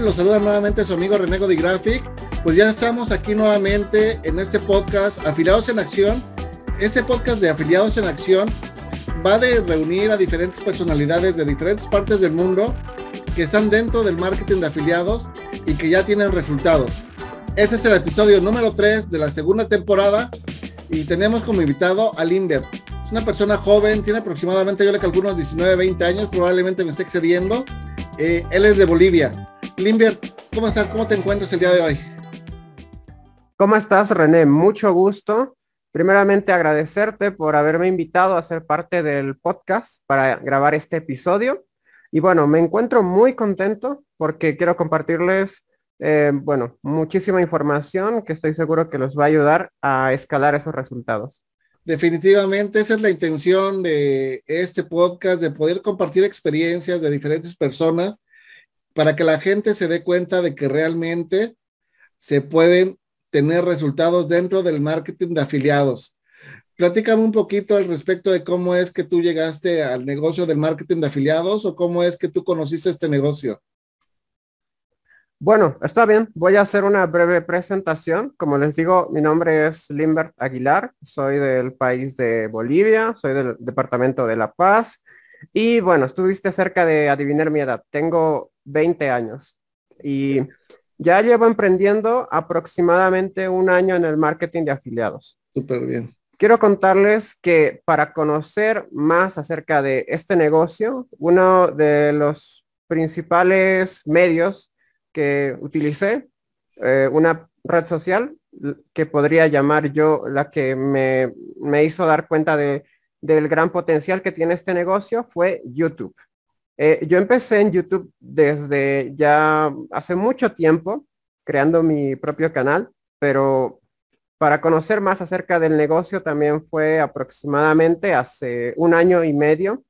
Los saluda nuevamente su amigo Renego de Graphic. Pues ya estamos aquí nuevamente en este podcast Afiliados en Acción. Este podcast de Afiliados en Acción va de reunir a diferentes personalidades de diferentes partes del mundo que están dentro del marketing de afiliados y que ya tienen resultados. Ese es el episodio número 3 de la segunda temporada y tenemos como invitado a Limber. Es una persona joven, tiene aproximadamente, yo le calculo unos 19, 20 años, probablemente me esté excediendo eh, él es de Bolivia. Limber, ¿cómo estás? ¿Cómo te encuentras el día de hoy? ¿Cómo estás, René? Mucho gusto. Primeramente agradecerte por haberme invitado a ser parte del podcast para grabar este episodio. Y bueno, me encuentro muy contento porque quiero compartirles, eh, bueno, muchísima información que estoy seguro que los va a ayudar a escalar esos resultados. Definitivamente esa es la intención de este podcast, de poder compartir experiencias de diferentes personas para que la gente se dé cuenta de que realmente se pueden tener resultados dentro del marketing de afiliados. Platícame un poquito al respecto de cómo es que tú llegaste al negocio del marketing de afiliados o cómo es que tú conociste este negocio. Bueno, está bien. Voy a hacer una breve presentación. Como les digo, mi nombre es Limbert Aguilar. Soy del país de Bolivia. Soy del departamento de La Paz. Y bueno, estuviste cerca de adivinar mi edad. Tengo 20 años. Y ya llevo emprendiendo aproximadamente un año en el marketing de afiliados. Súper bien. Quiero contarles que para conocer más acerca de este negocio, uno de los principales medios que utilicé, eh, una red social que podría llamar yo la que me, hizo dar cuenta de, del gran potencial que tiene este negocio fue YouTube. Eh, yo empecé en YouTube desde ya hace mucho tiempo, creando mi propio canal, pero para conocer más acerca del negocio también fue aproximadamente hace un año y medio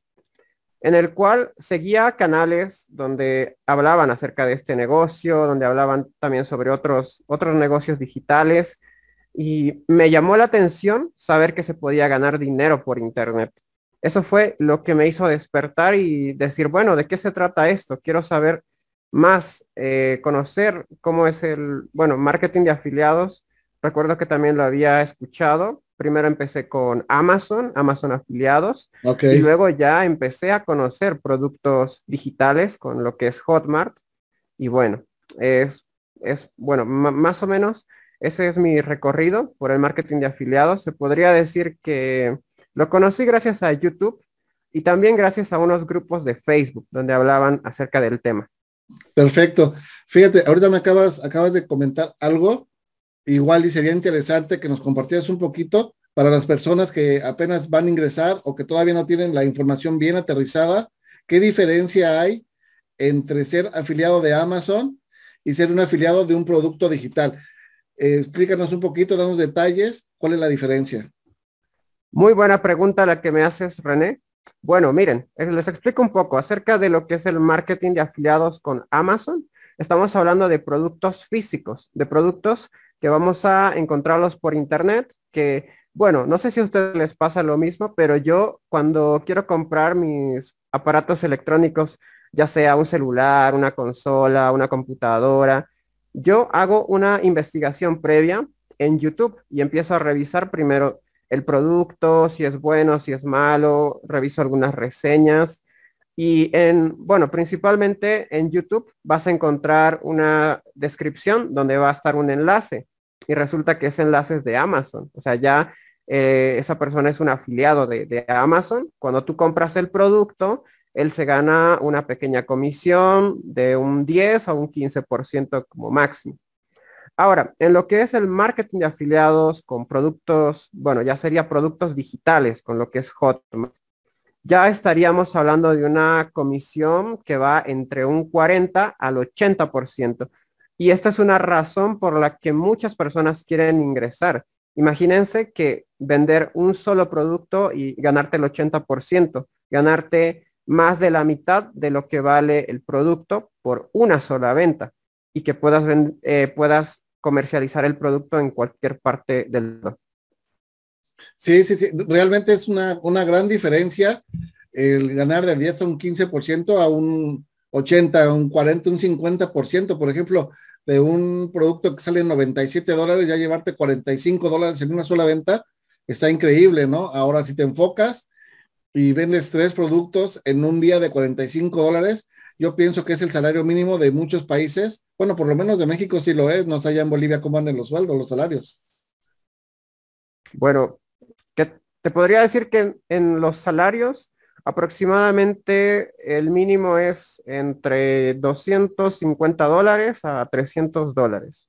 en el cual seguía canales donde hablaban acerca de este negocio, donde hablaban también sobre otros, otros negocios digitales y me llamó la atención saber que se podía ganar dinero por internet. Eso fue lo que me hizo despertar y decir, bueno, ¿de qué se trata esto? Quiero saber más, eh, conocer cómo es el, bueno, marketing de afiliados. Recuerdo que también lo había escuchado, primero empecé con Amazon, Amazon afiliados, y luego ya empecé a conocer productos digitales con lo que es Hotmart. Y bueno, es, es bueno, más o menos ese es mi recorrido por el marketing de afiliados. Se podría decir que lo conocí gracias a YouTube y también gracias a unos grupos de Facebook donde hablaban acerca del tema. Perfecto. Fíjate, ahorita me acabas, de comentar algo igual y sería interesante que nos compartieras un poquito para las personas que apenas van a ingresar o que todavía no tienen la información bien aterrizada, ¿qué diferencia hay entre ser afiliado de Amazon y ser un afiliado de un producto digital? Explícanos un poquito, danos detalles, ¿cuál es la diferencia? Muy buena pregunta la que me haces, René. Bueno, miren, eh, les explico un poco acerca de lo que es el marketing de afiliados con Amazon. Estamos hablando de productos físicos, de productos que vamos a encontrarlos por internet, que, bueno, no sé si a ustedes les pasa lo mismo, pero yo cuando quiero comprar mis aparatos electrónicos, ya sea un celular, una consola, una computadora, yo hago una investigación previa en YouTube y empiezo a revisar primero el producto, si es bueno, si es malo, reviso algunas reseñas y en, bueno, principalmente en YouTube vas a encontrar una descripción donde va a estar un enlace y resulta que ese enlace es de Amazon. O sea, ya eh, esa persona es un afiliado de, Amazon. Cuando tú compras el producto, él se gana una pequeña comisión de un 10 a un 15% como máximo. Ahora, en lo que es el marketing de afiliados con productos, bueno, ya sería productos digitales con lo que es Hotmart, ya estaríamos hablando de una comisión que va entre un 40 al 80%. Y esta es una razón por la que muchas personas quieren ingresar. Imagínense que vender un solo producto y ganarte el 80%, ganarte más de la mitad de lo que vale el producto por una sola venta y que puedas, eh, puedas comercializar el producto en cualquier parte del mundo. Sí, sí, sí, realmente es una, una gran diferencia el ganar de 10 a un 15% a un 80, un 40, un 50%, por ejemplo, de un producto que sale en 97 dólares, ya llevarte 45 dólares en una sola venta, está increíble, ¿no? Ahora, si te enfocas y vendes tres productos en un día de 45 dólares, yo pienso que es el salario mínimo de muchos países. Bueno, por lo menos de México sí lo es, no sé allá en Bolivia cómo andan los sueldos, los salarios. Bueno, te podría decir que en, los salarios aproximadamente el mínimo es entre 250 dólares a 300 dólares.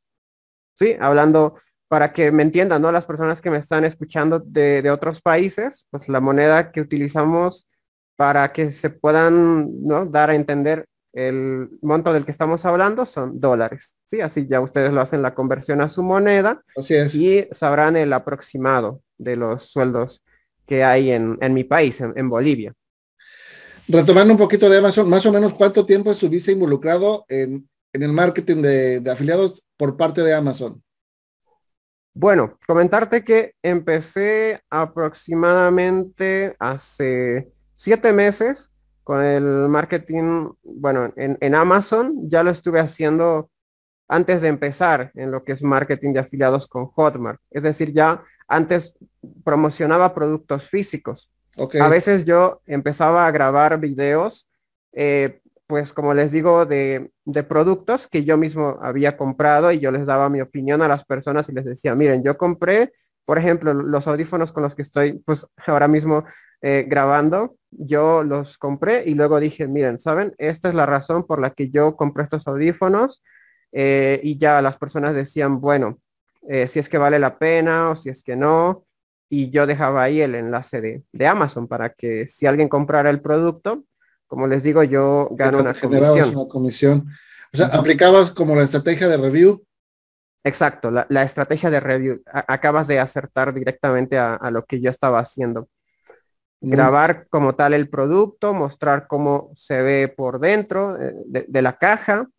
Sí, hablando para que me entiendan, ¿no? Las personas que me están escuchando de, de otros países, pues la moneda que utilizamos para que se puedan ¿no? dar a entender el monto del que estamos hablando son dólares. Sí, así ya ustedes lo hacen la conversión a su moneda. Así es. Y sabrán el aproximado de los sueldos que hay en, mi país, en, Bolivia. Retomando un poquito de Amazon, más o menos cuánto tiempo estuviste involucrado en, el marketing de, de afiliados por parte de Amazon. Bueno, comentarte que empecé aproximadamente hace siete meses con el marketing, bueno, en, Amazon ya lo estuve haciendo antes de empezar en lo que es marketing de afiliados con Hotmart. Es decir, ya antes promocionaba productos físicos. A veces yo empezaba a grabar videos, eh, pues como les digo, de, de, productos que yo mismo había comprado y yo les daba mi opinión a las personas y les decía, miren, yo compré, por ejemplo, los audífonos con los que estoy pues ahora mismo eh, grabando, yo los compré y luego dije, miren, ¿saben? Esta es la razón por la que yo compré estos audífonos eh, y ya las personas decían, bueno, eh, si es que vale la pena o si es que no. Y yo dejaba ahí el enlace de, de Amazon para que si alguien comprara el producto, como les digo, yo gano una comisión. una comisión. O sea, aplicabas como la estrategia de review. Exacto, la, la estrategia de review. acabas de acertar directamente a, a, lo que yo estaba haciendo grabar como tal el producto, mostrar cómo se ve por dentro eh, de, la caja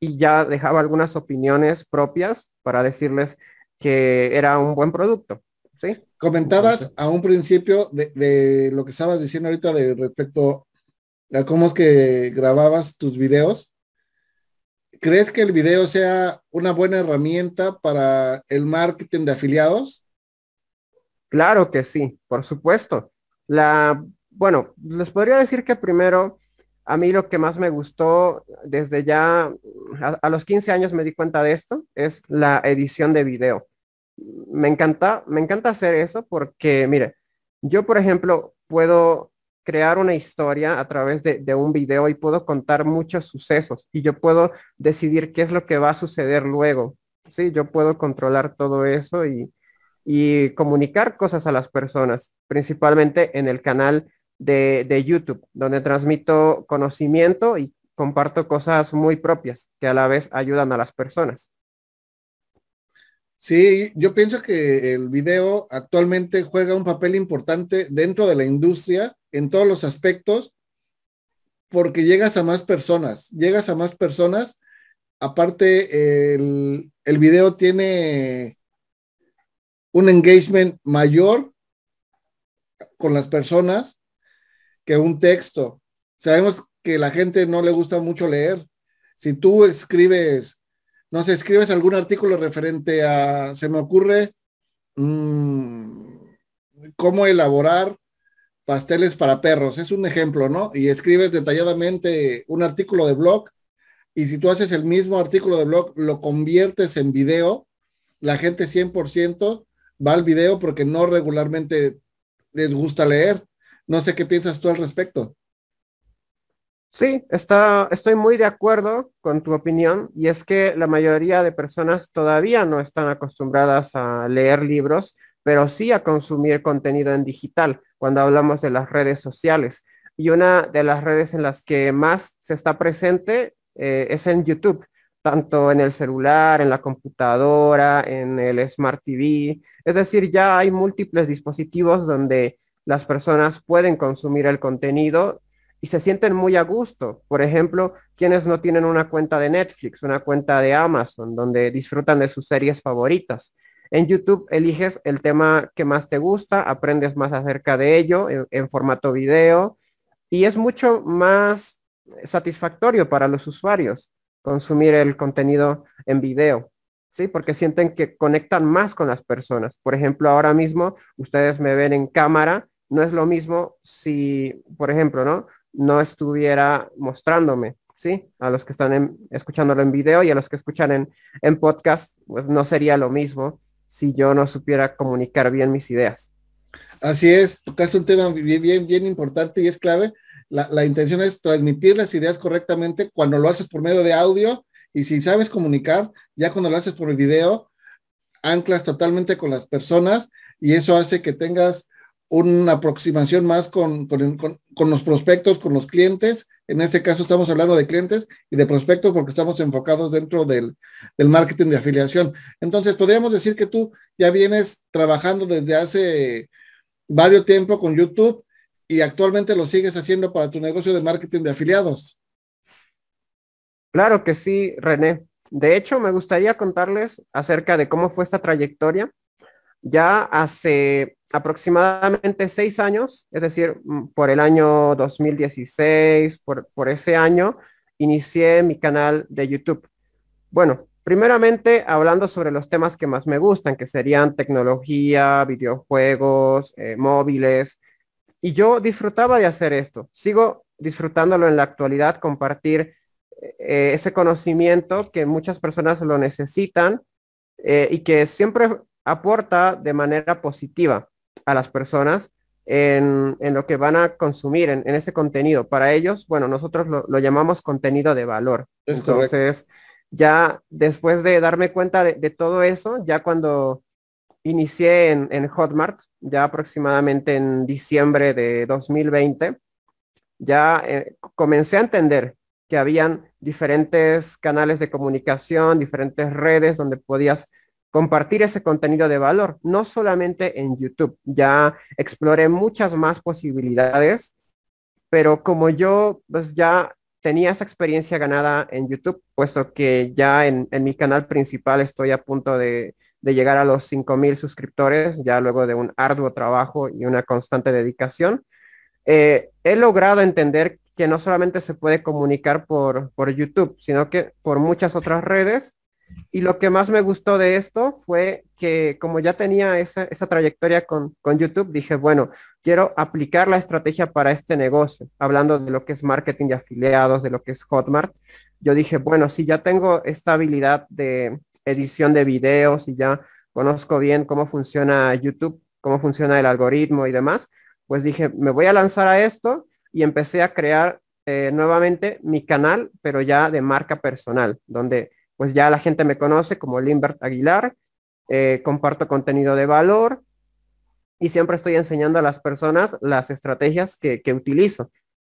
y ya dejaba algunas opiniones propias para decirles que era un buen producto. ¿sí? Comentabas a un principio de, lo que estabas diciendo ahorita de respecto cómo es que grababas tus videos. ¿Crees que el video sea una buena herramienta para el marketing de afiliados? Claro que sí, por supuesto. La, bueno, les podría decir que primero, a mí lo que más me gustó desde ya, a, los 15 años me di cuenta de esto, es la edición de video. Me encanta, me encanta hacer eso porque, mire, yo por ejemplo puedo crear una historia a través de, un video y puedo contar muchos sucesos y yo puedo decidir qué es lo que va a suceder luego. Sí, yo puedo controlar todo eso y comunicar cosas a las personas, principalmente en el canal de, YouTube, donde transmito conocimiento y comparto cosas muy propias que a la vez ayudan a las personas. Sí, yo pienso que el video actualmente juega un papel importante dentro de la industria en todos los aspectos porque llegas a más personas, llegas a más personas. Aparte, el, el video tiene un engagement mayor con las personas que un texto. Sabemos que la gente no le gusta mucho leer. Si tú escribes, no sé, escribes algún artículo referente a, se me ocurre, mmm, cómo elaborar pasteles para perros, es un ejemplo, ¿no? Y escribes detalladamente un artículo de blog y si tú haces el mismo artículo de blog, lo conviertes en video, la gente 100% va al video porque no regularmente les gusta leer. No sé qué piensas tú al respecto. Sí, está, estoy muy de acuerdo con tu opinión y es que la mayoría de personas todavía no están acostumbradas a leer libros, pero sí a consumir contenido en digital cuando hablamos de las redes sociales. Y una de las redes en las que más se está presente eh, es en YouTube, tanto en el celular, en la computadora, en el Smart TV. Es decir, ya hay múltiples dispositivos donde las personas pueden consumir el contenido y se sienten muy a gusto. Por ejemplo, quienes no tienen una cuenta de Netflix, una cuenta de Amazon, donde disfrutan de sus series favoritas. En YouTube eliges el tema que más te gusta, aprendes más acerca de ello en, formato video y es mucho más satisfactorio para los usuarios consumir el contenido en video. ¿sí? Porque sienten que conectan más con las personas. Por ejemplo, ahora mismo ustedes me ven en cámara, no es lo mismo si, por ejemplo, ¿no? no estuviera mostrándome, ¿sí? A los que están escuchándolo en video y a los que escuchan en, en podcast, pues no sería lo mismo si yo no supiera comunicar bien mis ideas. Así es, tocaste un tema bien, bien, importante y es clave. La, la, intención es transmitir las ideas correctamente cuando lo haces por medio de audio y si sabes comunicar, ya cuando lo haces por el video, anclas totalmente con las personas y eso hace que tengas una aproximación más con, los prospectos, con los clientes. En este caso estamos hablando de clientes y de prospectos porque estamos enfocados dentro del, marketing de afiliación. Entonces, podríamos decir que tú ya vienes trabajando desde hace varios tiempo con YouTube y actualmente lo sigues haciendo para tu negocio de marketing de afiliados. Claro que sí, René. De hecho, me gustaría contarles acerca de cómo fue esta trayectoria. Ya hace aproximadamente seis años, es decir, mm, por el año 2016, por, por ese año, inicié mi canal de YouTube. Bueno, primeramente hablando sobre los temas que más me gustan, que serían tecnología, videojuegos, eh, móviles. Y yo disfrutaba de hacer esto. Sigo disfrutándolo en la actualidad, compartir eh, ese conocimiento que muchas personas lo necesitan eh, y que siempre aporta de manera positiva a las personas en, lo que van a consumir en, ese contenido. Para ellos, bueno, nosotros lo, llamamos contenido de valor. Entonces, ya después de darme cuenta de, todo eso, ya cuando inicié en, Hotmart, ya aproximadamente en diciembre de 2020, ya eh, comencé a entender que habían diferentes canales de comunicación, diferentes redes donde podías compartir ese contenido de valor, no solamente en YouTube. Ya exploré muchas más posibilidades, pero como yo pues ya tenía esa experiencia ganada en YouTube, puesto que ya en, mi canal principal estoy a punto de, llegar a los 5.000 suscriptores, ya luego de un arduo trabajo y una constante dedicación, eh, he logrado entender que no solamente se puede comunicar por, por YouTube, sino que por muchas otras redes y lo que más me gustó de esto fue que como ya tenía esa, trayectoria con, YouTube, dije, bueno, quiero aplicar la estrategia para este negocio, hablando de lo que es marketing de afiliados, de lo que es Hotmart. Yo dije, bueno, si ya tengo esta habilidad de edición de videos y ya conozco bien cómo funciona YouTube, cómo funciona el algoritmo y demás, pues dije, me voy a lanzar a esto y empecé a crear eh, nuevamente mi canal, pero ya de marca personal, donde pues ya la gente me conoce como Limbert Aguilar, eh, comparto contenido de valor y siempre estoy enseñando a las personas las estrategias que, utilizo.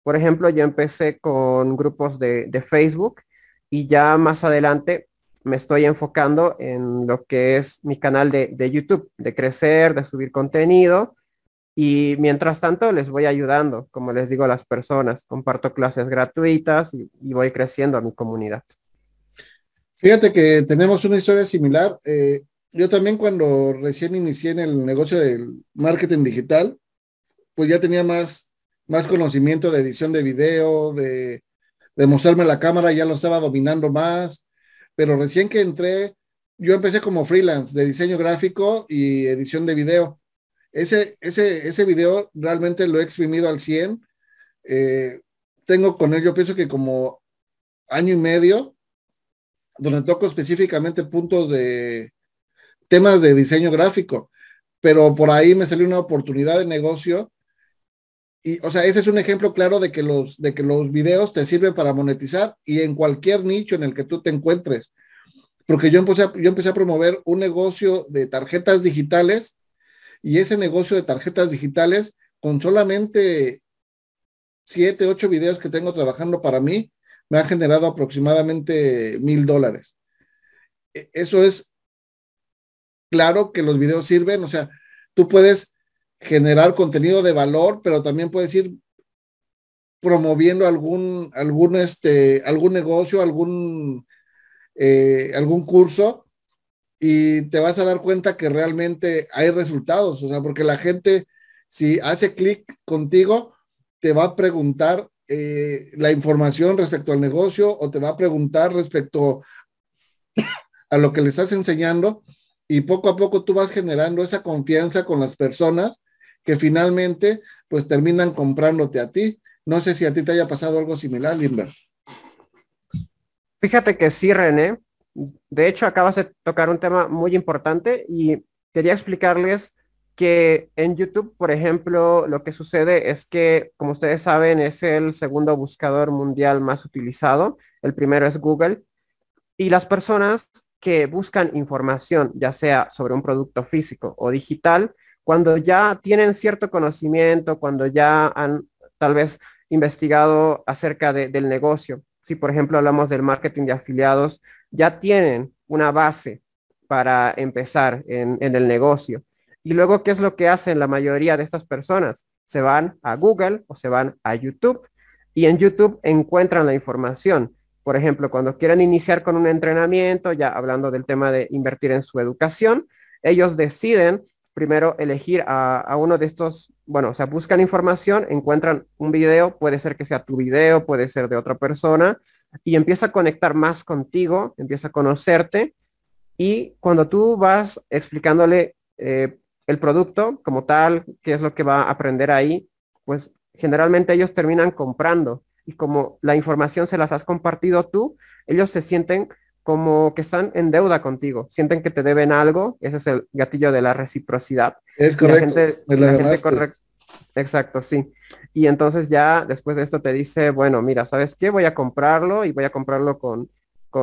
Por ejemplo, yo empecé con grupos de, Facebook y ya más adelante me estoy enfocando en lo que es mi canal de, YouTube, de crecer, de subir contenido. Y mientras tanto les voy ayudando, como les digo a las personas, comparto clases gratuitas y voy creciendo a mi comunidad. Fíjate que tenemos una historia similar. Eh, yo también cuando recién inicié en el negocio del marketing digital, pues ya tenía más, más conocimiento de edición de video, de, mostrarme la cámara, ya lo estaba dominando más, pero recién que entré, yo empecé como freelance de diseño gráfico y edición de video. Ese, ese, ese video realmente lo he exprimido al 100. Eh, tengo con él, yo pienso que como año y medio, donde toco específicamente puntos de temas de diseño gráfico, pero por ahí me salió una oportunidad de negocio y, o sea, ese es un ejemplo claro de que, los, de que los videos te sirven para monetizar y en cualquier nicho en el que tú te encuentres. Porque yo empecé, a, yo empecé a promover un negocio de tarjetas digitales y ese negocio de tarjetas digitales con solamente siete, ocho videos que tengo trabajando para mí, me ha generado aproximadamente mil dólares. E, eso es claro que los videos sirven, o sea, tú puedes generar contenido de valor, pero también puedes ir promoviendo algún, algún, este, algún negocio, algún, eh, algún curso y te vas a dar cuenta que realmente hay resultados, o sea, porque la gente, si hace clic contigo, te va a preguntar eh, la información respecto al negocio o te va a preguntar respecto a lo que le estás enseñando y poco a poco tú vas generando esa confianza con las personas que finalmente pues terminan comprándote a ti. No sé si a ti te haya pasado algo similar, Limber. Fíjate que sí, René. De hecho, acabas de tocar un tema muy importante y quería explicarles que en YouTube, por ejemplo, lo que sucede es que, como ustedes saben, es el segundo buscador mundial más utilizado. El primero es Google. Y las personas que buscan información, ya sea sobre un producto físico o digital, cuando ya tienen cierto conocimiento, cuando ya han tal vez investigado acerca del negocio. Si por ejemplo hablamos del marketing de afiliados, ya tienen una base para empezar en, el negocio. Y luego, ¿qué es lo que hacen la mayoría de estas personas? Se van a Google o se van a YouTube y en YouTube encuentran la información. Por ejemplo, cuando quieren iniciar con un entrenamiento, ya hablando del tema de invertir en su educación, ellos deciden primero elegir a, uno de estos, bueno, o sea, buscan información, encuentran un video, puede ser que sea tu video, puede ser de otra persona, y empieza a conectar más contigo, empieza a conocerte, y cuando tú vas explicándole eh, el producto como tal, qué es lo que va a aprender ahí, pues generalmente ellos terminan comprando, y como la información se las has compartido tú, ellos se sienten como que están en deuda contigo, sienten que te deben algo, ese es el gatillo de la reciprocidad. Es correcto. La gente, Exacto, sí. Y entonces ya después de esto te dice, bueno, mira, ¿sabes qué? Voy a comprarlo y voy a comprarlo con,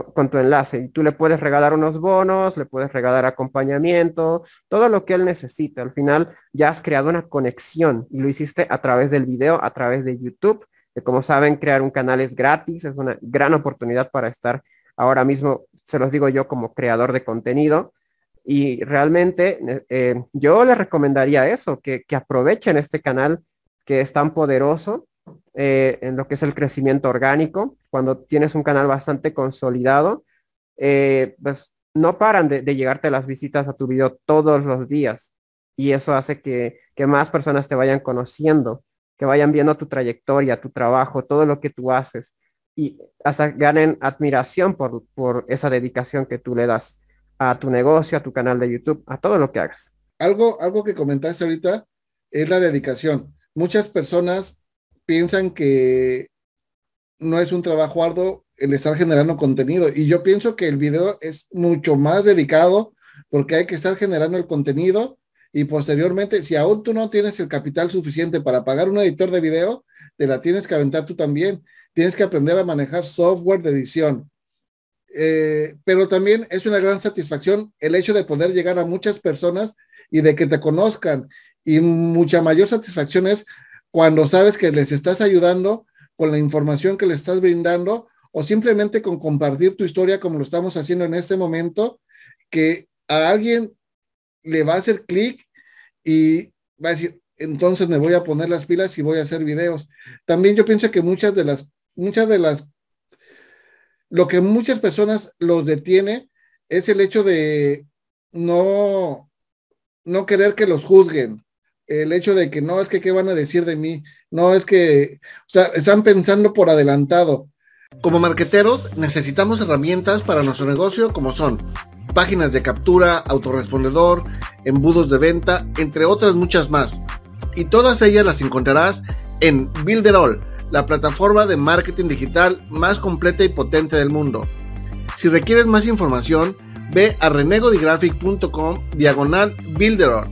con, tu enlace. Y tú le puedes regalar unos bonos, le puedes regalar acompañamiento, todo lo que él necesite. Al final ya has creado una conexión y lo hiciste a través del video, a través de YouTube. Que como saben, crear un canal es gratis, es una gran oportunidad para estar ahora mismo, se los digo yo como creador de contenido, y realmente eh, eh, yo les recomendaría eso, que, aprovechen este canal que es tan poderoso eh, en lo que es el crecimiento orgánico. Cuando tienes un canal bastante consolidado, pues no paran de, llegarte las visitas a tu video todos los días. Y eso hace que, que más personas te vayan conociendo, que vayan viendo tu trayectoria, tu trabajo, todo lo que tú haces y hasta ganen admiración por, por esa dedicación que tú le das a tu negocio, a tu canal de YouTube, a todo lo que hagas. Algo, algo que comentaste ahorita es la dedicación. Muchas personas piensan que no es un trabajo arduo el estar generando contenido y yo pienso que el video es mucho más dedicado porque hay que estar generando el contenido y posteriormente, si aún tú no tienes el capital suficiente para pagar un editor de video, te la tienes que aventar tú también tienes que aprender a manejar software de edición. Eh, pero también es una gran satisfacción el hecho de poder llegar a muchas personas y de que te conozcan. Y mucha mayor satisfacción es cuando sabes que les estás ayudando con la información que les estás brindando o simplemente con compartir tu historia como lo estamos haciendo en este momento, que a alguien le va a hacer clic y va a decir, entonces me voy a poner las pilas y voy a hacer videos. También yo pienso que muchas de las muchas de las, lo que muchas personas los detiene es el hecho de no, no querer que los juzguen. El hecho de que no es que qué van a decir de mí, no es que, o sea, están pensando por adelantado. Como marqueteros necesitamos herramientas para nuestro negocio como son páginas de captura, autorrespondedor, embudos de venta, entre otras muchas más. Y todas ellas las encontrarás en Builderall la plataforma de marketing digital más completa y potente del mundo. Si requieres más información, ve a renegodigraphic.com diagonal builder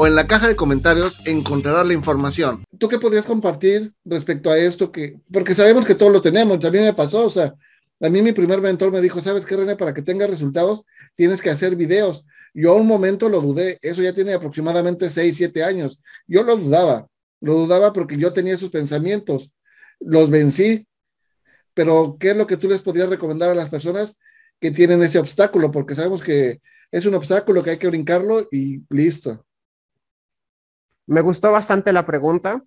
o en la caja de comentarios encontrarás la información. ¿tú qué podrías compartir respecto a esto? Que, porque sabemos que todo lo tenemos, también me pasó, o sea, a mí mi primer mentor me dijo, ¿sabes qué, René? Para que tengas resultados, tienes que hacer videos. Yo un momento lo dudé, eso ya tiene aproximadamente 6, 7 años. Yo lo dudaba, lo dudaba porque yo tenía esos pensamientos, los vencí. Pero, ¿qué es lo que tú les podrías recomendar a las personas que tienen ese obstáculo? Porque sabemos que es un obstáculo que hay que brincarlo y listo. Me gustó bastante la pregunta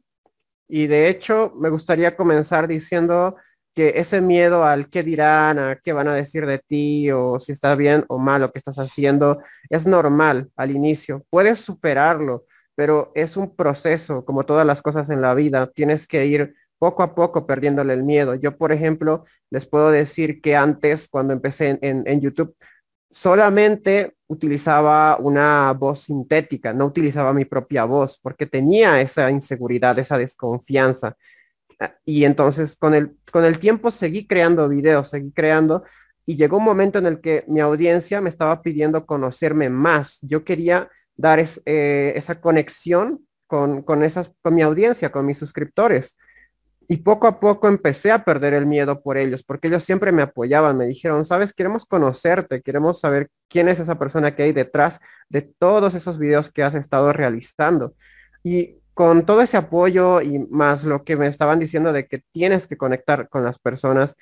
y de hecho me gustaría comenzar diciendo que ese miedo al qué dirán, a qué van a decir de ti o si está bien o mal lo que estás haciendo, es normal al inicio. Puedes superarlo, pero es un proceso, como todas las cosas en la vida. Tienes que ir poco a poco perdiéndole el miedo. Yo, por ejemplo, les puedo decir que antes, cuando empecé en, en YouTube, solamente utilizaba una voz sintética, no utilizaba mi propia voz, porque tenía esa inseguridad, esa desconfianza. Y entonces con el, con el tiempo seguí creando videos, seguí creando y llegó un momento en el que mi audiencia me estaba pidiendo conocerme más. Yo quería dar eh, esa conexión con, con, esas, con mi audiencia, con mis suscriptores. Y poco a poco empecé a perder el miedo por ellos, porque ellos siempre me apoyaban, me dijeron, sabes, queremos conocerte, queremos saber quién es esa persona que hay detrás de todos esos videos que has estado realizando. Y con todo ese apoyo y más lo que me estaban diciendo de que tienes que conectar con las personas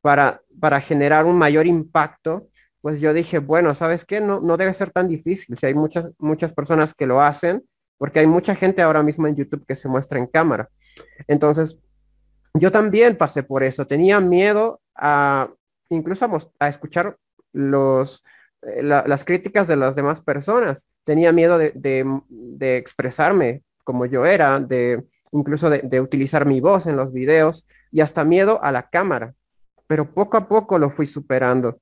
para, para generar un mayor impacto, pues yo dije, bueno, ¿sabes qué? No, no debe ser tan difícil. Si hay muchas, muchas personas que lo hacen, porque hay mucha gente ahora mismo en YouTube que se muestra en cámara. Entonces, yo también pasé por eso. Tenía miedo a incluso a, escuchar eh, las críticas de las demás personas. Tenía miedo de, de expresarme como yo era, de incluso de, utilizar mi voz en los videos y hasta miedo a la cámara. Pero poco a poco lo fui superando.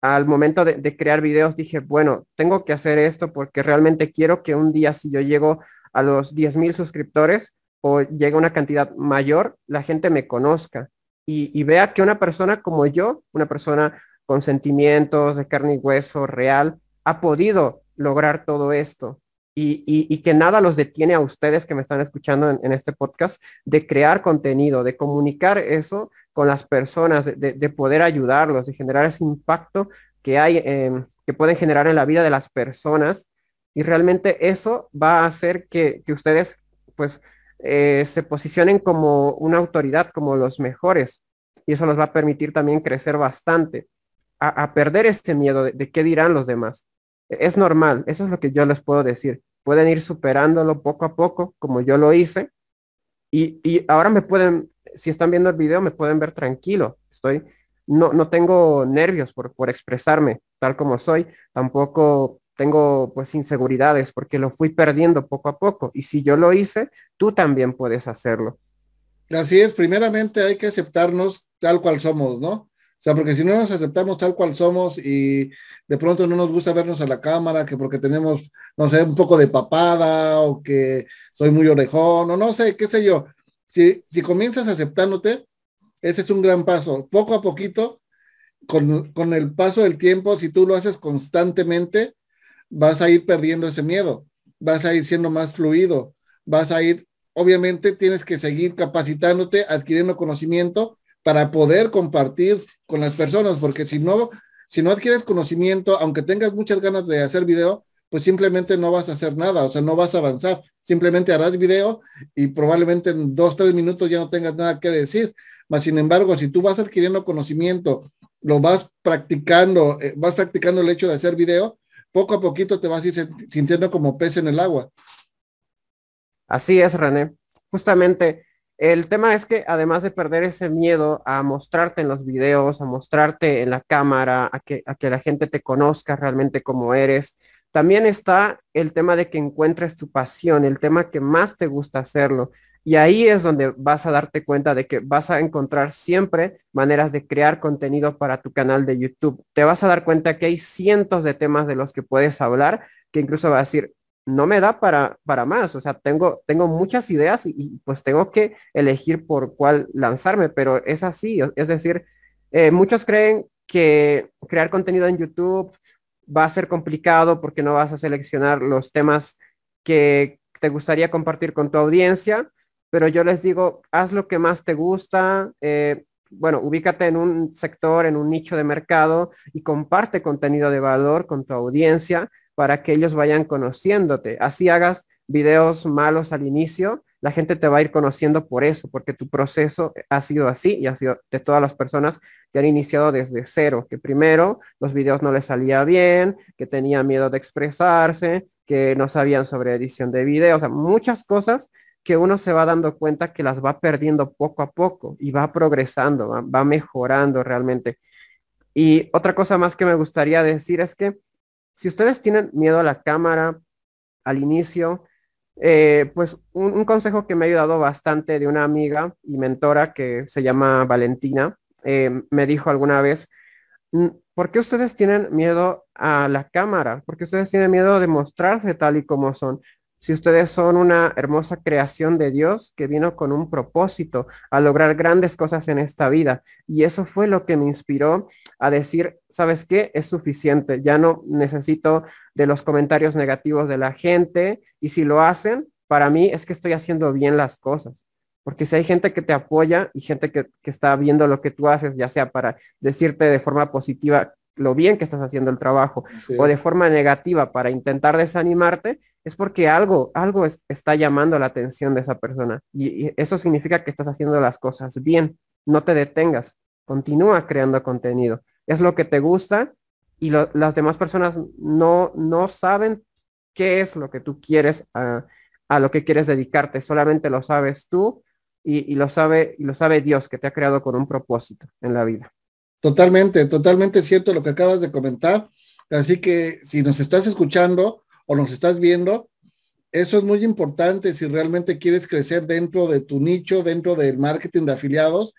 Al momento de, crear videos dije, bueno, tengo que hacer esto porque realmente quiero que un día si yo llego a los 10 mil suscriptores o llegue una cantidad mayor, la gente me conozca y, y vea que una persona como yo, una persona con sentimientos de carne y hueso real, ha podido lograr todo esto y, que nada los detiene a ustedes que me están escuchando en, este podcast de crear contenido, de comunicar eso con las personas, de, poder ayudarlos, de generar ese impacto que hay, que pueden generar en la vida de las personas. Y realmente eso va a hacer que, ustedes pues eh, se posicionen como una autoridad, como los mejores. Y eso los va a permitir también crecer bastante, a, perder este miedo de qué dirán los demás es normal, eso es lo que yo les puedo decir. Pueden ir superándolo poco a poco, como yo lo hice. Y, ahora me pueden, si están viendo el video, me pueden ver tranquilo. Estoy, no, no tengo nervios por, por expresarme tal como soy. Tampoco tengo pues inseguridades porque lo fui perdiendo poco a poco. Y si yo lo hice, tú también puedes hacerlo. Así es, primeramente hay que aceptarnos tal cual somos, ¿no? O sea, porque si no nos aceptamos tal cual somos y de pronto no nos gusta vernos a la cámara, que porque tenemos, no sé, un poco de papada o que soy muy orejón o no sé, qué sé yo. Si, si comienzas aceptándote, ese es un gran paso. Poco a poquito, con, con el paso del tiempo, si tú lo haces constantemente, vas a ir perdiendo ese miedo, vas a ir siendo más fluido, vas a ir, obviamente tienes que seguir capacitándote, adquiriendo conocimiento para poder compartir con las personas, porque si no, si no adquieres conocimiento, aunque tengas muchas ganas de hacer video, pues simplemente no vas a hacer nada, o sea, no vas a avanzar. Simplemente harás video y probablemente en dos, tres minutos ya no tengas nada que decir. Mas, sin embargo, si tú vas adquiriendo conocimiento, lo vas practicando, eh, vas practicando el hecho de hacer video, poco a poquito te vas a ir sintiendo como pez en el agua. Así es, René. Justamente el tema es que además de perder ese miedo a mostrarte en los videos, a mostrarte en la cámara, a que, a que la gente te conozca realmente como eres, también está el tema de que encuentres tu pasión, el tema que más te gusta hacerlo. Y ahí es donde vas a darte cuenta de que vas a encontrar siempre maneras de crear contenido para tu canal de YouTube. Te vas a dar cuenta que hay cientos de temas de los que puedes hablar, que incluso va a decir, no me da para, para más. O sea, tengo, tengo muchas ideas y, pues tengo que elegir por cuál lanzarme, pero es así. Es decir, eh, muchos creen que crear contenido en YouTube va a ser complicado porque no vas a seleccionar los temas que te gustaría compartir con tu audiencia. Pero yo les digo, haz lo que más te gusta, eh, bueno, ubícate en un sector, en un nicho de mercado y comparte contenido de valor con tu audiencia para que ellos vayan conociéndote. Así hagas videos malos al inicio, la gente te va a ir conociendo por eso, porque tu proceso ha sido así y ha sido de todas las personas que han iniciado desde cero, que primero los videos no les salía bien, que tenían miedo de expresarse, que no sabían sobre edición de videos, muchas cosas que uno se va dando cuenta que las va perdiendo poco a poco y va progresando, va, mejorando realmente. Y otra cosa más que me gustaría decir es que si ustedes tienen miedo a la cámara al inicio, eh, pues un, consejo que me ha ayudado bastante de una amiga y mentora que se llama Valentina, eh, me dijo alguna vez, ¿por qué ustedes tienen miedo a la cámara? ¿Por qué ustedes tienen miedo de mostrarse tal y como son? Si ustedes son una hermosa creación de Dios que vino con un propósito a lograr grandes cosas en esta vida. Y eso fue lo que me inspiró a decir, ¿sabes qué? Es suficiente. Ya no necesito de los comentarios negativos de la gente. Y si lo hacen, para mí es que estoy haciendo bien las cosas. Porque si hay gente que te apoya y gente que, está viendo lo que tú haces, ya sea para decirte de forma positiva lo bien que estás haciendo el trabajo o de forma negativa para intentar desanimarte, es porque algo, algo está llamando la atención de esa persona. Y, eso significa que estás haciendo las cosas bien. No te detengas. Continúa creando contenido. Es lo que te gusta y las demás personas no, no saben qué es lo que tú quieres a, lo que quieres dedicarte. Solamente lo sabes tú y, y, lo sabe, y lo sabe Dios que te ha creado con un propósito en la vida. Totalmente, totalmente cierto lo que acabas de comentar. Así que si nos estás escuchando o nos estás viendo, eso es muy importante si realmente quieres crecer dentro de tu nicho, dentro del marketing de afiliados.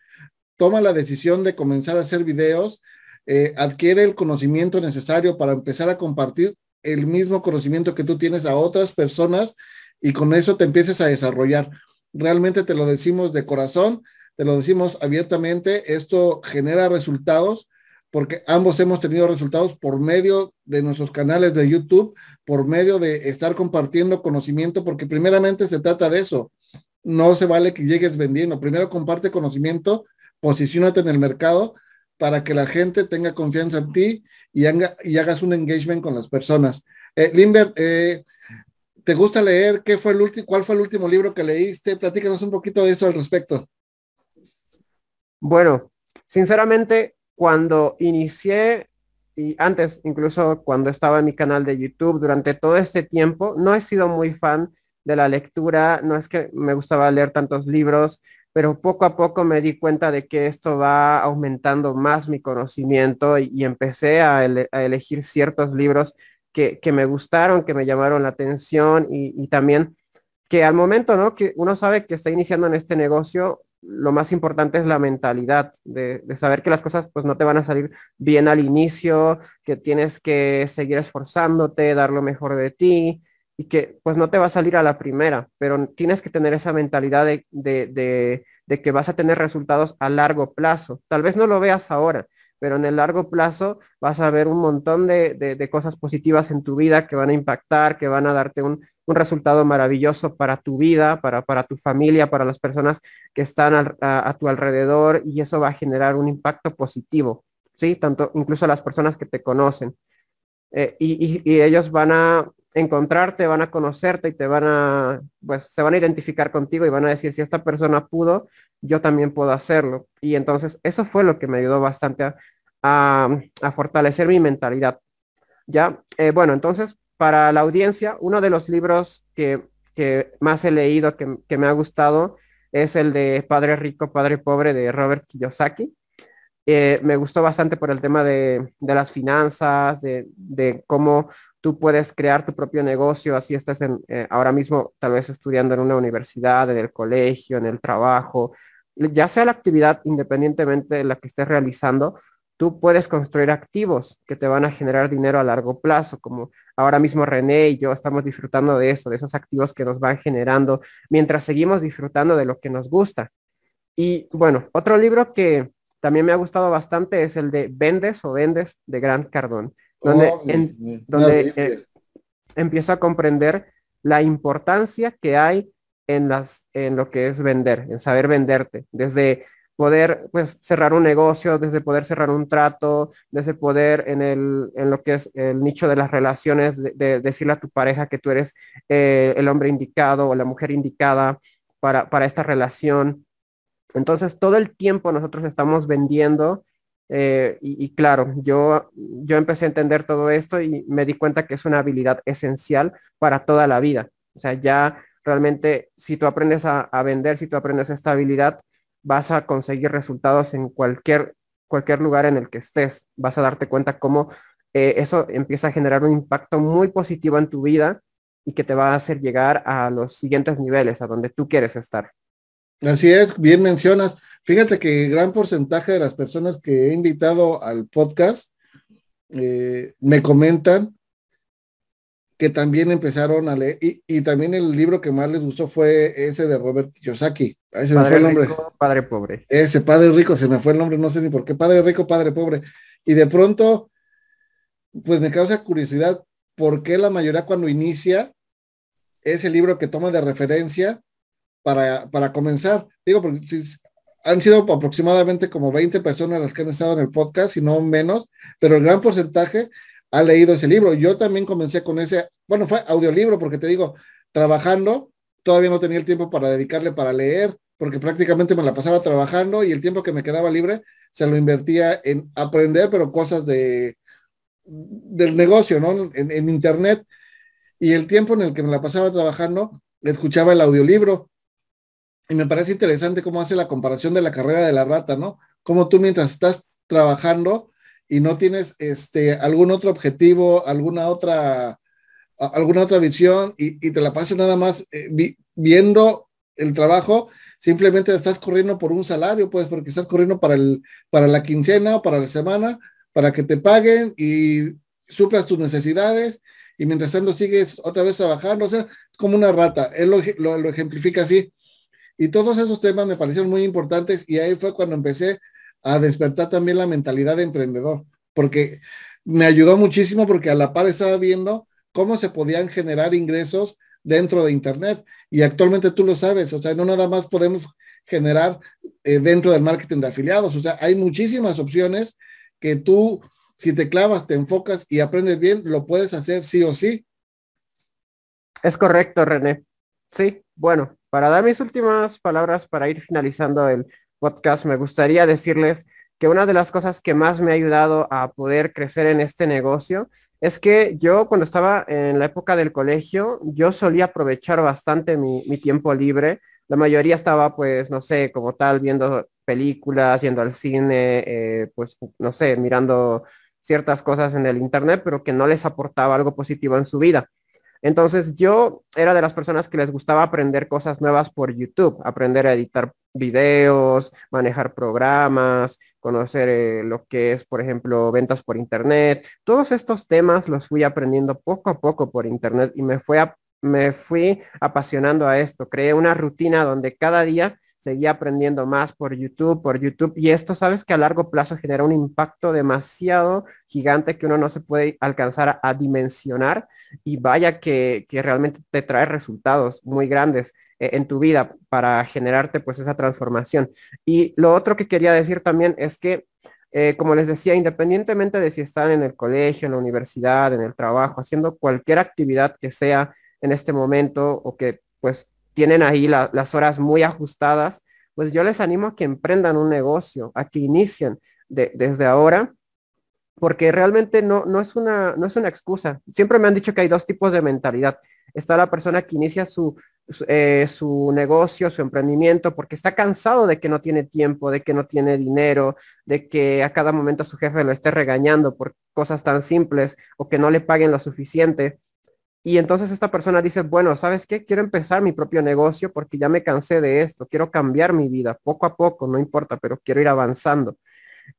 Toma la decisión de comenzar a hacer videos, eh, adquiere el conocimiento necesario para empezar a compartir el mismo conocimiento que tú tienes a otras personas y con eso te empieces a desarrollar. Realmente te lo decimos de corazón te lo decimos abiertamente, esto genera resultados porque ambos hemos tenido resultados por medio de nuestros canales de YouTube, por medio de estar compartiendo conocimiento, porque primeramente se trata de eso. No se vale que llegues vendiendo. Primero comparte conocimiento, posicionate en el mercado para que la gente tenga confianza en ti y, hagas un engagement con las personas. Eh, Limbert, eh, ¿te gusta leer? ¿Qué fue el último, ¿Cuál fue el último libro que leíste? Platícanos un poquito de eso al respecto. Bueno, sinceramente, cuando inicié y antes, incluso cuando estaba en mi canal de YouTube, durante todo este tiempo, no he sido muy fan de la lectura, no es que me gustaba leer tantos libros, pero poco a poco me di cuenta de que esto va aumentando más mi conocimiento y, empecé a, elegir ciertos libros que, me gustaron, que me llamaron la atención y, y también que al momento, ¿no? Que uno sabe que está iniciando en este negocio, lo más importante es la mentalidad de, saber que las cosas pues no te van a salir bien al inicio, que tienes que seguir esforzándote, dar lo mejor de ti y que pues no te va a salir a la primera, pero tienes que tener esa mentalidad de, de que vas a tener resultados a largo plazo. Tal vez no lo veas ahora, pero en el largo plazo vas a ver un montón de, cosas positivas en tu vida que van a impactar, que van a darte un, resultado maravilloso para tu vida, para, para, tu familia, para las personas que están a, tu alrededor y eso va a generar un impacto positivo, ¿sí? Tanto incluso las personas que te conocen. Eh, y, y, ellos van a encontrarte, van a conocerte y te van a, pues se van a identificar contigo y van a decir, si esta persona pudo, yo también puedo hacerlo. Y entonces eso fue lo que me ayudó bastante a, a, fortalecer mi mentalidad. Ya, eh, bueno, entonces para la audiencia, uno de los libros que, más he leído, que, me ha gustado, es el de Padre Rico, Padre Pobre de Robert Kiyosaki. Eh, me gustó bastante por el tema de, las finanzas, de, cómo tú puedes crear tu propio negocio, así estás en, eh, ahora mismo tal vez estudiando en una universidad, en el colegio, en el trabajo, ya sea la actividad independientemente de la que estés realizando, tú puedes construir activos que te van a generar dinero a largo plazo, como ahora mismo René y yo estamos disfrutando de eso, de esos activos que nos van generando mientras seguimos disfrutando de lo que nos gusta. Y bueno, otro libro que también me ha gustado bastante es el de Vendes o Vendes de Grant Cardón, donde, oh, donde eh, empiezo a comprender la importancia que hay en, las, en lo que es vender, en saber venderte, desde poder pues cerrar un negocio, desde poder cerrar un trato, desde poder en, el, en lo que es el nicho de las relaciones, de, decirle a tu pareja que tú eres eh, el hombre indicado o la mujer indicada para, para esta relación. Entonces todo el tiempo nosotros estamos vendiendo eh, y, claro, yo, yo empecé a entender todo esto y me di cuenta que es una habilidad esencial para toda la vida. O sea, ya realmente si tú aprendes a, vender, si tú aprendes esta habilidad, vas a conseguir resultados en cualquier, cualquier lugar en el que estés. Vas a darte cuenta cómo eh, eso empieza a generar un impacto muy positivo en tu vida y que te va a hacer llegar a los siguientes niveles, a donde tú quieres estar. Así es, bien mencionas. Fíjate que gran porcentaje de las personas que he invitado al podcast eh, me comentan que también empezaron a leer, y, también el libro que más les gustó fue ese de Robert Kiyosaki. Ese padre fue el nombre. padre pobre. Ese, Padre Rico, se me fue el nombre, no sé ni por qué. Padre Rico, Padre Pobre. Y de pronto, pues me causa curiosidad, ¿por qué la mayoría cuando inicia ese libro que toma de referencia para, para comenzar? Digo, porque han sido aproximadamente como 20 personas las que han estado en el podcast, y no menos, pero el gran porcentaje ha leído ese libro. Yo también comencé con ese, bueno, fue audiolibro, porque te digo, trabajando, todavía no tenía el tiempo para dedicarle para leer, porque prácticamente me la pasaba trabajando y el tiempo que me quedaba libre se lo invertía en aprender, pero cosas de del negocio, ¿no? En, en internet. Y el tiempo en el que me la pasaba trabajando, escuchaba el audiolibro. Y me parece interesante cómo hace la comparación de la carrera de la rata, ¿no? Como tú mientras estás trabajando, y no tienes este, algún otro objetivo, alguna otra, alguna otra visión y, te la pasas nada más eh, viendo el trabajo, simplemente estás corriendo por un salario, pues porque estás corriendo para, el, para la quincena o para la semana, para que te paguen y suplas tus necesidades y mientras tanto sigues otra vez trabajando, o sea, es como una rata, él lo, lo ejemplifica así. Y todos esos temas me parecieron muy importantes y ahí fue cuando empecé a despertar también la mentalidad de emprendedor, porque me ayudó muchísimo porque a la par estaba viendo cómo se podían generar ingresos dentro de Internet. Y actualmente tú lo sabes, o sea, no nada más podemos generar eh, dentro del marketing de afiliados, o sea, hay muchísimas opciones que tú, si te clavas, te enfocas y aprendes bien, lo puedes hacer sí o sí. Es correcto, René. Sí, bueno, para dar mis últimas palabras para ir finalizando el podcast, me gustaría decirles que una de las cosas que más me ha ayudado a poder crecer en este negocio es que yo cuando estaba en la época del colegio, yo solía aprovechar bastante mi, tiempo libre. La mayoría estaba, pues, no sé, como tal, viendo películas, yendo al cine, eh, pues, no sé, mirando ciertas cosas en el internet, pero que no les aportaba algo positivo en su vida. Entonces yo era de las personas que les gustaba aprender cosas nuevas por YouTube, aprender a editar videos, manejar programas, conocer eh, lo que es, por ejemplo, ventas por Internet. Todos estos temas los fui aprendiendo poco a poco por Internet y me, me fui apasionando a esto. Creé una rutina donde cada día seguía aprendiendo más por YouTube, por YouTube, y esto sabes que a largo plazo genera un impacto demasiado gigante que uno no se puede alcanzar a, dimensionar y vaya que, realmente te trae resultados muy grandes eh, en tu vida para generarte pues esa transformación. Y lo otro que quería decir también es que eh, como les decía, independientemente de si están en el colegio, en la universidad, en el trabajo, haciendo cualquier actividad que sea en este momento o que pues tienen ahí las horas muy ajustadas, pues yo les animo a que emprendan un negocio, a que inicien desde ahora, porque realmente no, no, es una, no es una excusa. Siempre me han dicho que hay dos tipos de mentalidad. Está la persona que inicia su, eh, su negocio, su emprendimiento, porque está cansado de que no tiene tiempo, de que no tiene dinero, de que a cada momento su jefe lo esté regañando por cosas tan simples o que no le paguen lo suficiente. Y entonces esta persona dice, bueno, ¿sabes qué? Quiero empezar mi propio negocio porque ya me cansé de esto, quiero cambiar mi vida poco a poco, no importa, pero quiero ir avanzando.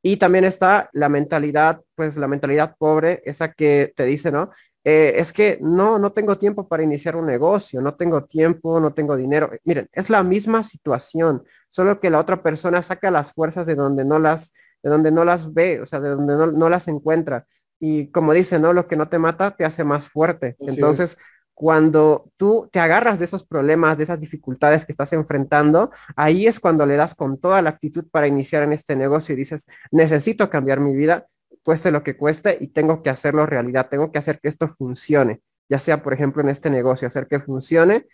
Y también está la mentalidad, pues la mentalidad pobre, esa que te dice, ¿no? Eh, es que no, no tengo tiempo para iniciar un negocio, no tengo tiempo, no tengo dinero. Miren, es la misma situación, solo que la otra persona saca las fuerzas de donde no las, de donde no las ve, o sea, de donde no las encuentra y como dice, ¿no? Lo que no te mata te hace más fuerte. Entonces, cuando tú te agarras de esos problemas, de esas dificultades que estás enfrentando, ahí es cuando le das con toda la actitud para iniciar en este negocio y dices, necesito cambiar mi vida, cueste lo que cueste y tengo que hacerlo realidad, tengo que hacer que esto funcione, ya sea, por ejemplo, en este negocio, hacer que funcione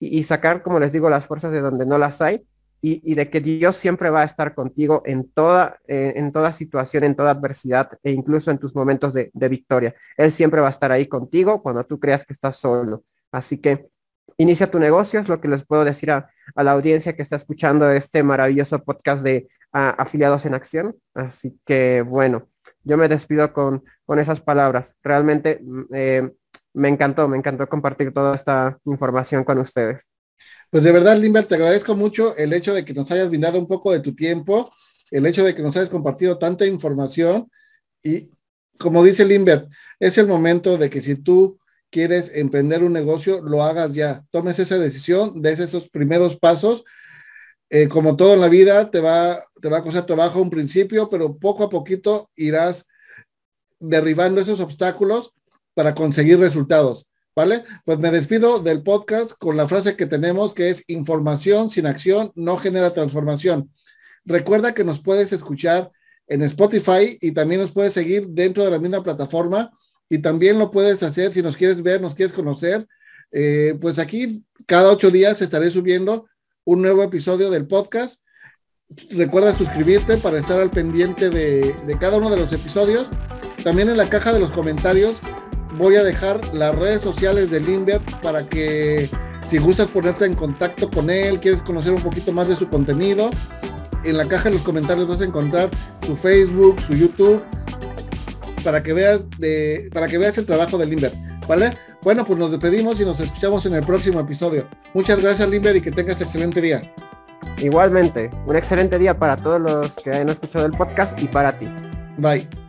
y, sacar, como les digo, las fuerzas de donde no las hay y, de que Dios siempre va a estar contigo en toda, eh, en toda situación, en toda adversidad e incluso en tus momentos de, victoria. Él siempre va a estar ahí contigo cuando tú creas que estás solo. Así que inicia tu negocio, es lo que les puedo decir a, la audiencia que está escuchando este maravilloso podcast de afiliados en acción. Así que bueno, yo me despido con, con esas palabras. Realmente mm, eh, me encantó, me encantó compartir toda esta información con ustedes. Pues de verdad, Limber, te agradezco mucho el hecho de que nos hayas brindado un poco de tu tiempo, el hecho de que nos hayas compartido tanta información y como dice Limber, es el momento de que si tú quieres emprender un negocio, lo hagas ya. Tomes esa decisión, des esos primeros pasos. Eh, como todo en la vida, te va, te va a costar trabajo un principio, pero poco a poquito irás derribando esos obstáculos para conseguir resultados. ¿Vale? Pues me despido del podcast con la frase que tenemos que es información sin acción no genera transformación. Recuerda que nos puedes escuchar en Spotify y también nos puedes seguir dentro de la misma plataforma y también lo puedes hacer si nos quieres ver, nos quieres conocer. Eh, pues aquí cada ocho días estaré subiendo un nuevo episodio del podcast. Recuerda suscribirte para estar al pendiente de, de cada uno de los episodios. También en la caja de los comentarios voy a dejar las redes sociales de Limber para que si gustas ponerte en contacto con él, quieres conocer un poquito más de su contenido, en la caja de los comentarios vas a encontrar su Facebook, su YouTube, para que veas de, para que veas el trabajo de Limber, ¿vale? Bueno, pues nos despedimos y nos escuchamos en el próximo episodio. Muchas gracias, Limber, y que tengas excelente día. Igualmente, un excelente día para todos los que hayan escuchado el podcast y para ti. Bye.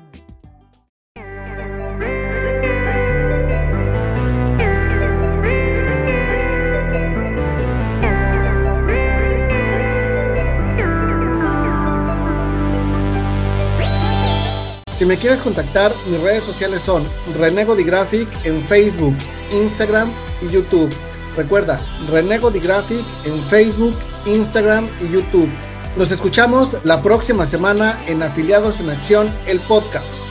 Si me quieres contactar, mis redes sociales son Renego Graphic en Facebook, Instagram y YouTube. Recuerda, Renego Graphic en Facebook, Instagram y YouTube. Nos escuchamos la próxima semana en Afiliados en Acción, el podcast.